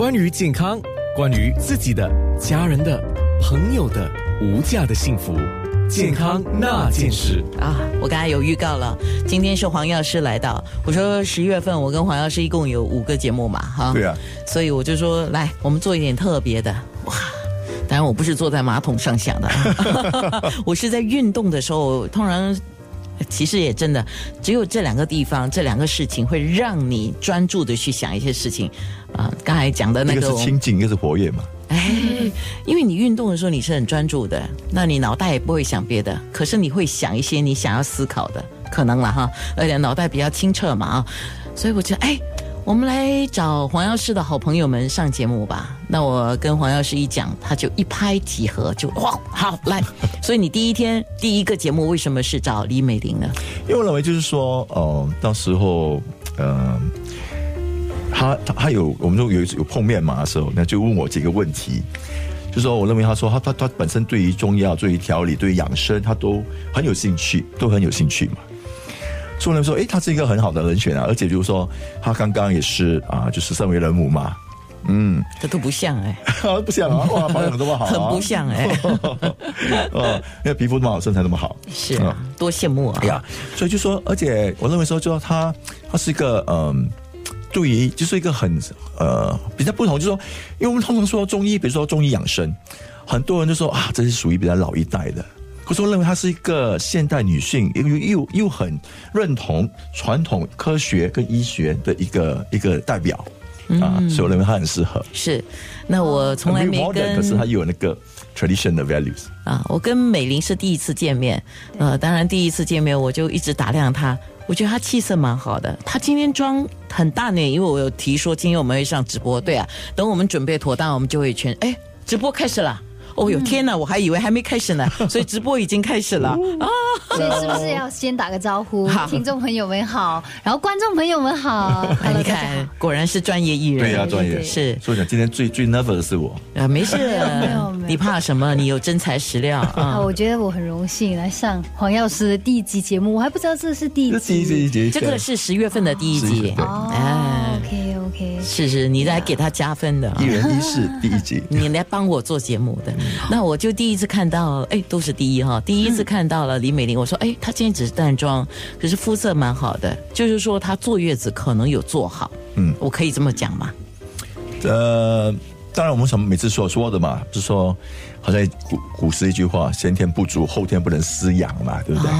关于健康，关于自己的、家人的、朋友的无价的幸福，健康那件事啊！我刚才有预告了，今天是黄药师来到。我说十月份我跟黄药师一共有五个节目嘛，哈。对啊。所以我就说，来，我们做一点特别的。哇！当然我不是坐在马桶上想的，我是在运动的时候，通常。其实也真的，只有这两个地方，这两个事情会让你专注的去想一些事情。啊，刚才讲的那个是清静，一个是活跃嘛。哎，因为你运动的时候你是很专注的，那你脑袋也不会想别的，可是你会想一些你想要思考的可能了哈，而且脑袋比较清澈嘛啊，所以我觉得哎。我们来找黄药师的好朋友们上节目吧。那我跟黄药师一讲，他就一拍即合，就哇，好来。所以你第一天第一个节目为什么是找李美玲呢？因为我认为就是说，呃，到时候，呃，他他他有我们说有有碰面嘛的时候，那就问我几个问题，就说我认为他说他他他本身对于中药、对于调理、对于养生，他都很有兴趣，都很有兴趣嘛。所以人说，哎，他是一个很好的人选啊，而且就是说，他刚刚也是啊，就是身为人母嘛，嗯，这都不像哎，不像啊，哇，保养这么好，很不像哎，哦，因为皮肤那么好，身材那么好，是啊，多羡慕啊，呀，所以就说，而且我认为说，就说他他是一个嗯，对于就是一个很呃比较不同，就是说，因为我们通常说中医，比如说中医养生，很多人就说啊，这是属于比较老一代的。我说认为她是一个现代女性，又又又很认同传统科学跟医学的一个一个代表啊，所以我认为她很适合。是，那我从来没跟，可是她又有那个 tradition 的 values 啊。我跟美玲是第一次见面，呃，当然第一次见面我就一直打量她，我觉得她气色蛮好的。她今天妆很大呢，因为我有提说今天我们会上直播，对啊，等我们准备妥当，我们就会全哎，直播开始了。哦哟天哪，我还以为还没开始呢，所以直播已经开始了。啊！所以是不是要先打个招呼？听众朋友们好，然后观众朋友们好。你看，果然是专业艺人，对呀，专业。是。所以讲今天最最 nervous 的是我。啊，没事，没有，你怕什么？你有真材实料。啊！我觉得我很荣幸来上黄药师的第一集节目，我还不知道这是第一集，这个是十月份的第一集。哦。OK 是是，你来给他加分的，一人一事第一集，你来帮我做节目的。那我就第一次看到，哎，都是第一哈，第一次看到了李美玲。我说，哎，她今天只是淡妆，可是肤色蛮好的，就是说她坐月子可能有做好。嗯，我可以这么讲吗？呃，当然，我们什么每次所说的嘛，就是说，好像古古诗一句话，先天不足，后天不能失养嘛，对不对？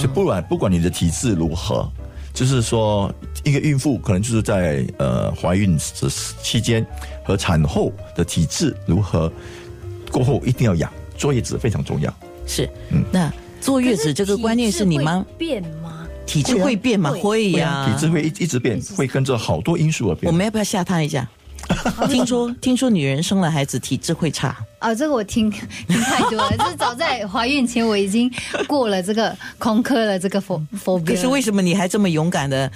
就不管不管你的体质如何，就是说，一个孕妇可能就是在呃怀孕这期间和产后的体质如何。过后一定要养，坐月子非常重要。是，嗯，那坐月子这个观念是你吗？变吗？体质会变吗？会呀，体质会一一直变，会跟着好多因素而变。我们要不要吓他一下？听说听说女人生了孩子体质会差啊，这个我听 听太多了。这早在怀孕前我已经过了这个空科了这个佛佛。可是为什么你还这么勇敢的？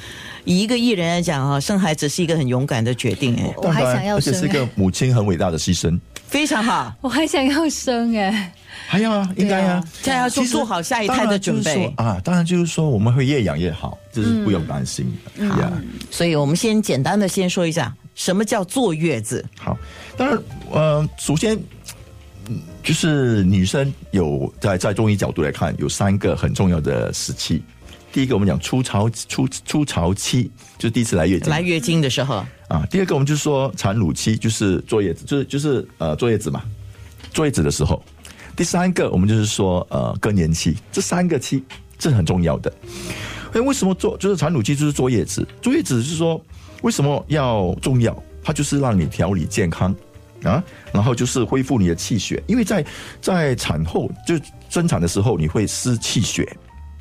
以一个艺人来讲啊，生孩子是一个很勇敢的决定哎。我还想要生，而且是一个母亲很伟大的牺牲。非常好，我还想要生哎。还要啊，应该啊，现在要做做好下一胎的准备啊。当然就是说我们会越养越好，就是不用担心。好，所以我们先简单的先说一下。什么叫坐月子？好，当然，呃，首先，就是女生有在在中医角度来看，有三个很重要的时期。第一个，我们讲初潮初初潮期，就是第一次来月经，来月经的时候啊。第二个，我们就是说产乳期，就是坐月子，就是就是呃坐月子嘛，坐月子的时候。第三个，我们就是说呃更年期，这三个期是很重要的。哎，为什么做就是产乳期就是坐月子？坐月子是说。为什么要重要？它就是让你调理健康啊，然后就是恢复你的气血。因为在在产后就生产的时候，你会失气血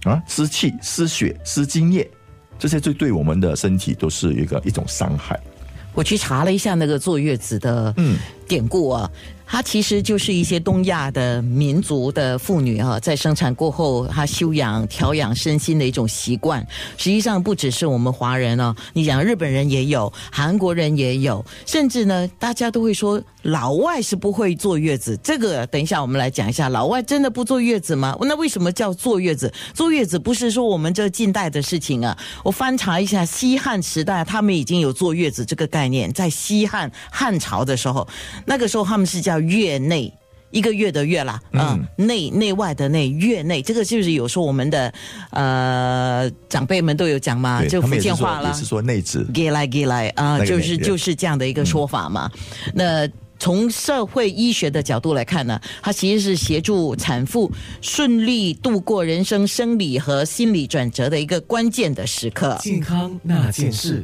啊，失气、失血、失精液，这些就对我们的身体都是一个一种伤害。我去查了一下那个坐月子的嗯典故啊。它其实就是一些东亚的民族的妇女哈、在生产过后，她休养调养身心的一种习惯。实际上不只是我们华人哦，你讲日本人也有，韩国人也有，甚至呢，大家都会说老外是不会坐月子。这个等一下我们来讲一下，老外真的不坐月子吗？那为什么叫坐月子？坐月子不是说我们这近代的事情啊。我翻查一下，西汉时代他们已经有坐月子这个概念，在西汉汉朝的时候，那个时候他们是叫月内。一个月的月啦，嗯，内内外的内，月内，这个就是有时候我们的呃长辈们都有讲嘛，就福建话啦也，是说内子，给来给来啊，那个就是就是这样的一个说法嘛。那从社会医学的角度来看呢，它其实是协助产妇顺利度过人生生理和心理转折的一个关键的时刻。健康那件事。